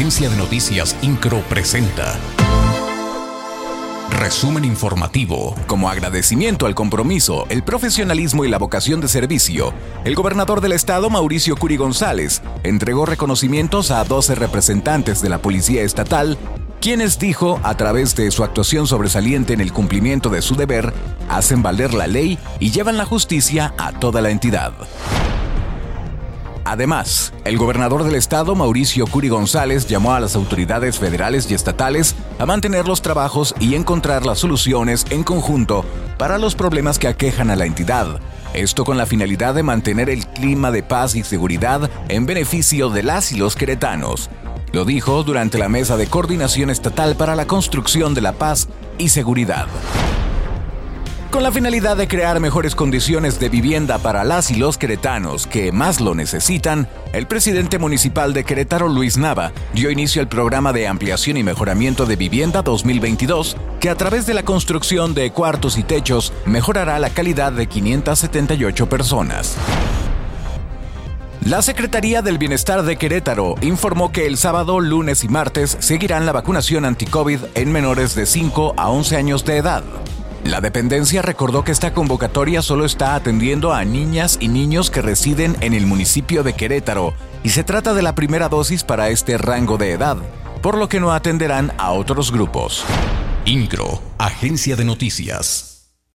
Agencia de Noticias Incro presenta. Resumen informativo. Como agradecimiento al compromiso, el profesionalismo y la vocación de servicio, el gobernador del estado, Mauricio Curi González, entregó reconocimientos a 12 representantes de la Policía Estatal, quienes dijo, a través de su actuación sobresaliente en el cumplimiento de su deber, hacen valer la ley y llevan la justicia a toda la entidad. Además, el gobernador del estado, Mauricio Curi González, llamó a las autoridades federales y estatales a mantener los trabajos y encontrar las soluciones en conjunto para los problemas que aquejan a la entidad. Esto con la finalidad de mantener el clima de paz y seguridad en beneficio de las y los queretanos. Lo dijo durante la mesa de coordinación estatal para la construcción de la paz y seguridad con la finalidad de crear mejores condiciones de vivienda para las y los queretanos que más lo necesitan, el presidente municipal de Querétaro, Luis Nava, dio inicio al programa de ampliación y mejoramiento de vivienda 2022, que a través de la construcción de cuartos y techos mejorará la calidad de 578 personas. La Secretaría del Bienestar de Querétaro informó que el sábado, lunes y martes seguirán la vacunación anti-COVID en menores de 5 a 11 años de edad. La dependencia recordó que esta convocatoria solo está atendiendo a niñas y niños que residen en el municipio de Querétaro y se trata de la primera dosis para este rango de edad, por lo que no atenderán a otros grupos. INCRO, Agencia de Noticias.